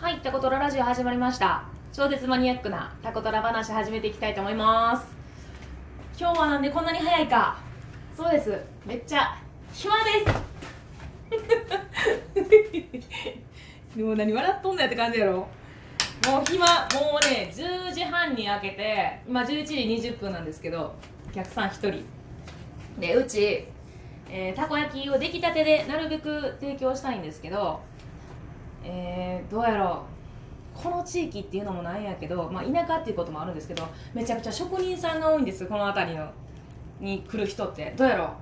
はい、タコトララジオ始まりました。超絶マニアックなタコトラ話始めていきたいと思います。今日はなんでこんなに早いか。そうです。めっちゃ暇です。もう何笑っとんのやって感じやろ。もう暇、もうね、10時半に開けて、今11時20分なんですけど、お客さん1人。で、うち、えーたこ焼きを出来たてでなるべく提供したいんですけど、えーどうやろう。この地域っていうのもなんやけど、まあ、田舎っていうこともあるんですけどめちゃくちゃ職人さんが多いんですこの辺りのに来る人って。どうやろ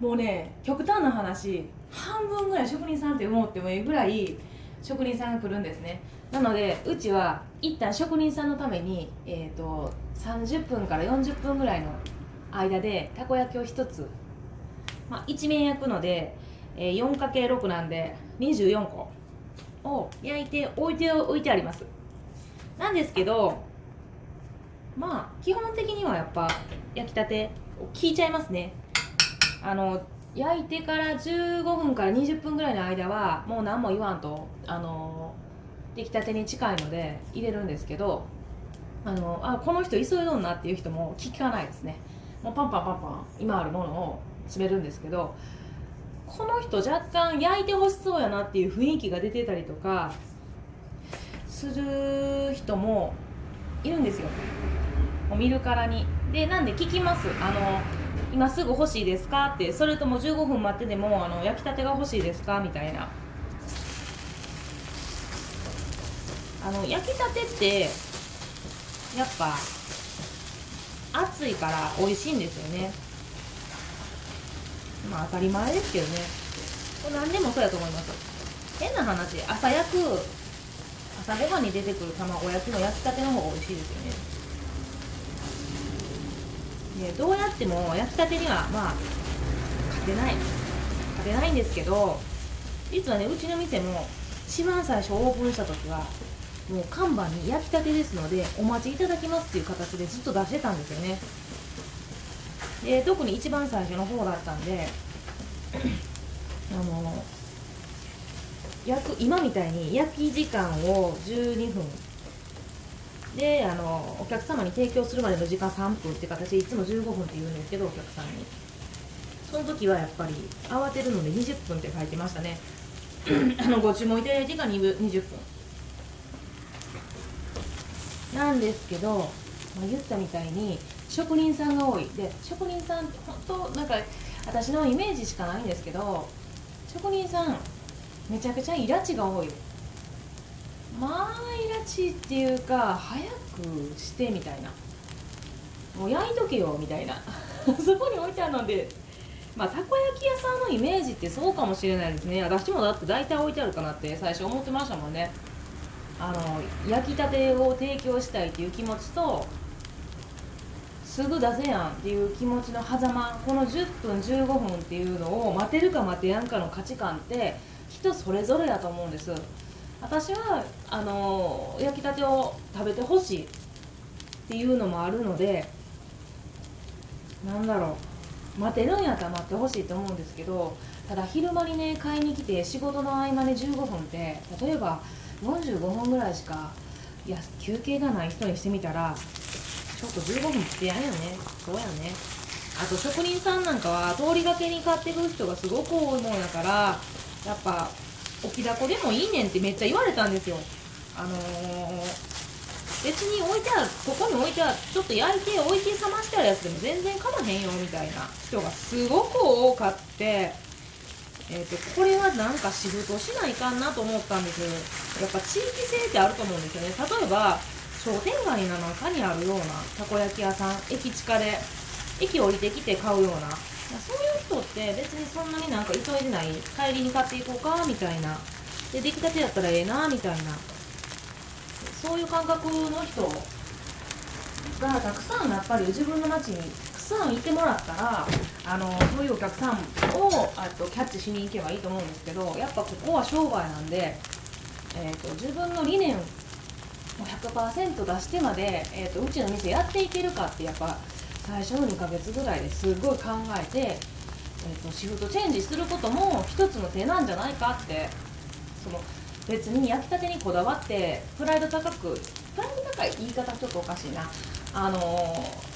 う。もうね極端な話半分ぐらい職人さんって思ってもいいぐらい職人さんが来るんですね。なのでうちは一旦職人さんのために、えー、と30分から40分ぐらいの間でたこ焼きを1つ、まあ、1面焼くので、えー 4×6 なんで24個。を焼いて置いて置いてあります。なんですけどまあ基本的にはやっぱ焼きたて効いちゃいますね。あの焼いてから15分から20分ぐらいの間はもう何も言わんとあの出来たてに近いので入れるんですけどあのあこの人急いどんなっていう人も聞かないですね。もうパンパンパンパン今あるものを詰めるんですけどこの人若干焼いてほしそうやなっていう雰囲気が出てたりとかする人もいるんですよ。もう見るからに。でなんで聞きます？あの今すぐ欲しいですか？ってそれとも15分待ってでもあの焼きたてが欲しいですか？みたいな。あの焼きたてってやっぱ熱いから美味しいんですよね。まあ当たり前ですけどね。これ何でもそうやと思います。変な話朝焼く朝ごはんに出てくる卵焼きの焼きたての方が美味しいですよね。でどうやっても焼きたてにはまあ勝てない。勝てないんですけど実はねうちの店も一番最初オープンした時はもう看板に焼きたてですのでお待ちいただきますっていう形でずっと出してたんですよね。で特に一番最初の方だったんであの焼く今みたいに焼き時間を12分。であのお客様に提供するまでの時間3分って形でいつも15分って言うんですけどお客さんに。その時はやっぱり慌てるので20分って書いてましたね。あのご注文いただいてから20分。なんですけど、まあ、言ったみたいに職人さんが多い。で職人さんって本当なんか私のイメージしかないんですけど職人さんめちゃくちゃイラチが多い。まあイラチっていうか早くしてみたいな。もう焼いとけよみたいな。そこに置いてあるのでまあたこ焼き屋さんのイメージってそうかもしれないですね。私もだって大体置いてあるかなって最初思ってましたもんね。あの焼きたてを提供したいっていう気持ちとすぐ出せやんっていう気持ちの狭間この10分15分っていうのを待てるか待てやんかの価値観って人それぞれやと思うんです。私はあの焼きたてを食べてほしいっていうのもあるのでなんだろう。待てるんやったら待ってほしいと思うんですけどただ昼間にね買いに来て仕事の合間で15分って例えば45分ぐらいしかいや休憩がない人にしてみたらちょっと15分ってやね。そうやね。あと職人さんなんかは通りがけに買ってくる人がすごく多いもんやからやっぱ置きだこでもいいねんってめっちゃ言われたんですよ。あのー別に置いてあるここに置いてあるちょっと焼いて置いて冷ましてあるやつでも全然かまへんよみたいな人がすごく多かってえー、とこれはなんか仕事しないかんなと思ったんです。やっぱ地域性ってあると思うんですよね。例えば商店街の中にあるようなたこ焼き屋さん駅近で駅降りてきて買うような。そういう人って別にそんなになんか急いでない帰りに買っていこうかみたいな。で出来たてやったらええなみたいな。そういう感覚の人がたくさんやっぱり自分の街にたくさんいてもらったらあのそういうお客さんをあとキャッチしに行けばいいと思うんですけどやっぱここは商売なんで、えー、と自分の理念100%出してまで、えー、とうちの店やっていけるかってやっぱ最初の2ヶ月ぐらいですごい考えて、えー、とシフトチェンジすることも一つの手なんじゃないかってその別に焼きたてにこだわってプライド高くプライド高い言い方ちょっとおかしいな。あのー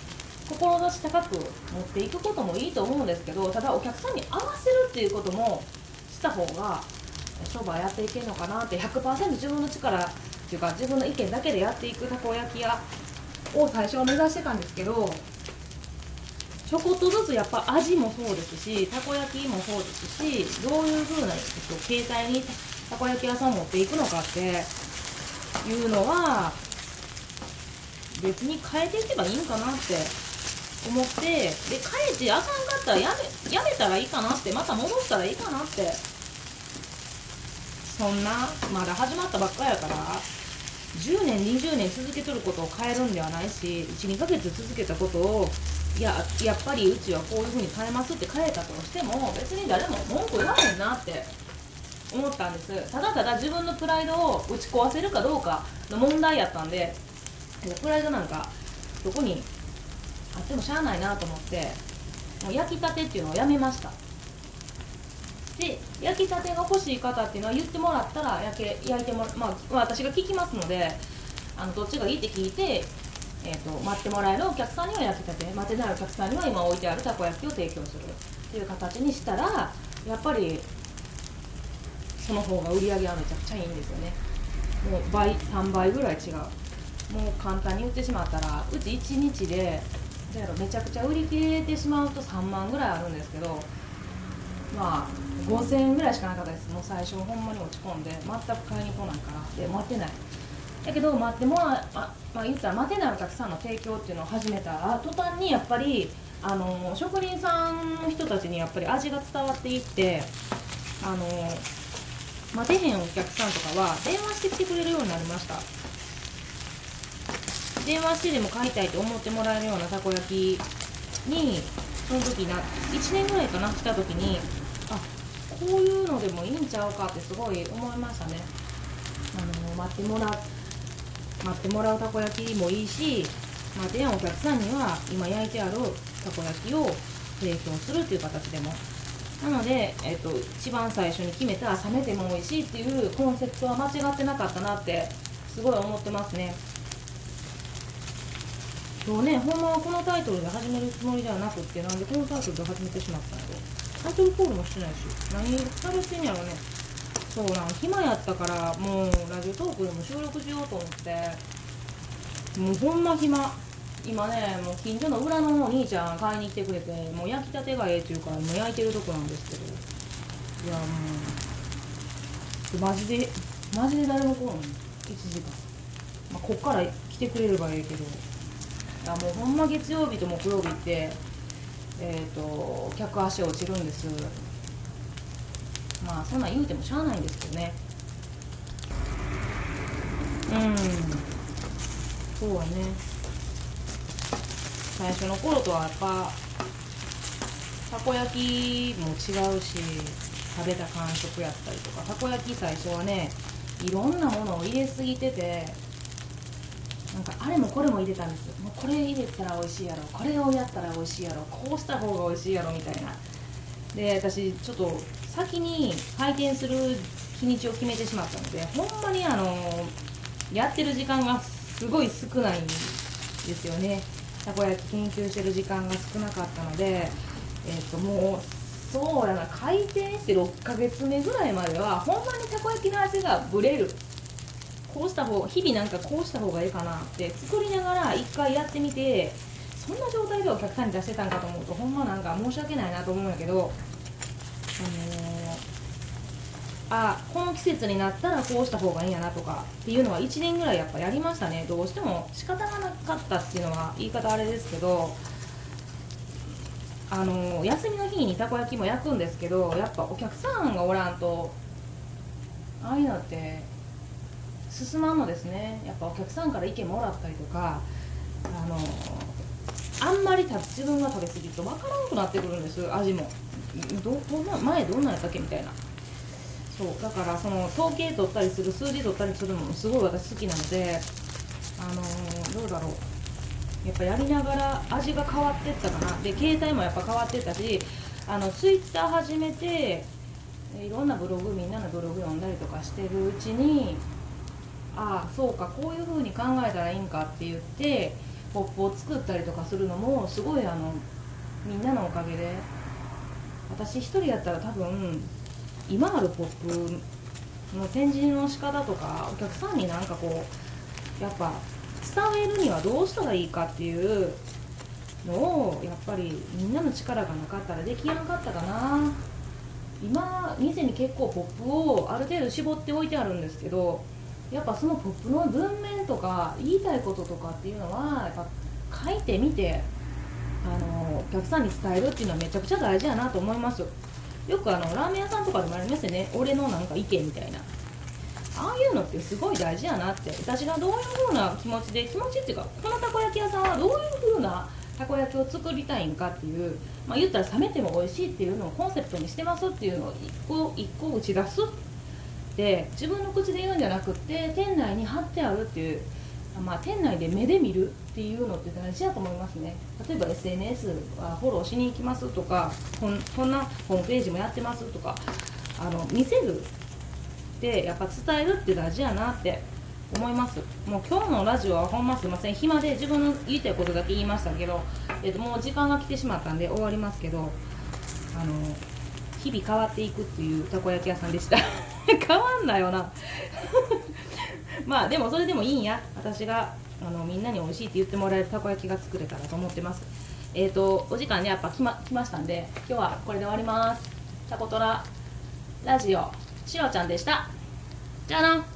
志高く持っていくこともいいと思うんですけどただお客さんに合わせるっていうこともした方が商売やっていけるのかなって100%自分の力っていうか自分の意見だけでやっていくたこ焼き屋を最初は目指してたんですけどちょこっとずつやっぱ味もそうですしたこ焼きもそうですしどういう風な携帯にたこ焼き屋さん持っていくのかっていうのは別に変えていけばいいんかなって思ってで変えてあかんかったらやめやめたらいいかなってまた戻したらいいかなってそんなまだ始まったばっかやから10年20年続けとることを変えるんではないし12ヶ月続けたことをいややっぱりうちはこういう風に変えますって変えたとしても別に誰も文句言わへんなって思ったんです。ただただ自分のプライドを打ち壊せるかどうかの問題やったんでプライドなんかどこにあってもしゃあないなと思ってもう焼きたてっていうのをやめました。で焼きたてが欲しい方っていうのは言ってもらったら焼け焼いてもらまあ、私が聞きますのであのどっちがいいって聞いて、えーと、待ってもらえるお客さんには焼きたて待てないお客さんには今置いてあるたこ焼きを提供するっていう形にしたらやっぱりその方が売り上げはめちゃくちゃいいんですよね。もう倍3倍ぐらい違う。もう簡単に売ってしまったらうち1日でやろめちゃくちゃ売り切れてしまうと3万ぐらいあるんですけどまあ5000円ぐらいしかなかったです。もう最初ほんまに落ち込んで全く買いに来ないから。で待てない。だけど待ってもらままあ言ったら待てないお客さんの提供っていうのを始めた途端にやっぱりあの職人さんの人たちにやっぱり味が伝わっていってあの待てへんお客さんとかは電話してきてくれるようになりました。電話してでも買いたいと思ってもらえるようなたこ焼きにその時な1年ぐらいかな来た時にこういうのでもいいんちゃうかってすごい思いましたね。あの待ってもら待ってもらうたこ焼きもいいし待てやんお客さんには今焼いてあるたこ焼きを提供するっていう形でも。なので、えっと、一番最初に決めた冷めても美味しいっていうコンセプトは間違ってなかったなってすごい思ってますね。今日ねほんまはこのタイトルで始めるつもりではなくってなんでこのタイトルで始めてしまったんやろ。うタイトルコールもしてないし何されてんやろね。そうなん暇やったからもうラジオトークでも収録しようと思って。もうほんま暇。今ねもう近所の裏のお兄ちゃん買いに来てくれてもう焼きたてがええっていうから今焼いてるとこなんですけど。いやもうマジでマジで誰も来ない1時間、まあ、こっから来てくれればええけど。あもうほんま月曜日と木曜日ってえっ、ー、と客足落ちるんです。まあそんなん言うてもしゃあないんですけどね。うん。そうはね。最初の頃とはやっぱたこ焼きも違うし食べた感触やったりとかたこ焼き最初はねいろんなものを入れすぎててなんかあれもこれも入れたんです。もうこれ入れたら美味しいやろ。これをやったら美味しいやろ。こうした方が美味しいやろみたいな。で私ちょっと先に開店する日にちを決めてしまったのでほんまにあのやってる時間がすごい少ないんですよね。たこ焼き研究してる時間が少なかったのでえっ、ー、ともうそうやな。開店して6ヶ月目ぐらいまではほんまにたこ焼きの味がブレる。こうした方日々なんかこうした方がいいかなって作りながら一回やってみてそんな状態でお客さんに出してたんかと思うとほんまなんか申し訳ないなと思うんやけどあのー、あこの季節になったらこうした方がいいんやなとかっていうのは1年ぐらいやっぱやりましたね。どうしても仕方がなかったっていうのは言い方あれですけどあのー、休みの日にたこ焼きも焼くんですけどやっぱお客さんがおらんとああいうのって進まんのですね。やっぱお客さんから意見もらったりとかあのあんまり自分が食べ過ぎると分からなくなってくるんです。味も。どどんな前どんなんやったっけみたいな。そう。だからその統計取ったりする数字取ったりするのもすごい私好きなのであのどうだろう。やっぱやりながら味が変わってったかな。で携帯もやっぱ変わってったしあのツイッター始めていろんなブログみんなのブログ読んだりとかしてるうちにああそうかこういうふうに考えたらいいんかって言ってポップを作ったりとかするのもすごいあのみんなのおかげで私一人やったら多分今あるポップの展示の仕方とかお客さんになんかこうやっぱ伝えるにはどうしたらいいかっていうのをやっぱりみんなの力がなかったらできやんかったかな。今店に結構ポップをある程度絞っておいてあるんですけどやっぱそのポップの文面とか言いたいこととかっていうのはやっぱ書いてみてあのお客さんに伝えるっていうのはめちゃくちゃ大事やなと思いますよ。くあのラーメン屋さんとかでもありますよね。俺のなんか意見みたいな。ああいうのってすごい大事やなって。私がどういう風な気持ちで気持ちっていうかこのたこ焼き屋さんはどういう風なたこ焼きを作りたいんかっていう、まあ、言ったら冷めても美味しいっていうのをコンセプトにしてますっていうのを一個一個打ち出すって自分の口で言うんじゃなくって店内に貼ってあるっていう、まあ、店内で目で見るっていうのって大事だと思いますね。例えば SNS はフォローしに行きますとかこんこんなホームページもやってますとかあの見せるってやっぱ伝えるって大事やなって思います。もう今日のラジオはほんますいません。暇で自分の言いたいことだけ言いましたけど、えー、ともう時間が来てしまったんで終わりますけどあの日々変わっていくっていうたこ焼き屋さんでした。変わんなよな。まあでもそれでもいいんや。私があのみんなに美味しいって言ってもらえるたこ焼きが作れたらと思ってます。えっ、ー、とお時間ねやっぱ来ま来ましたんで今日はこれで終わります。タコトララジオしろちゃんでした。じゃあな。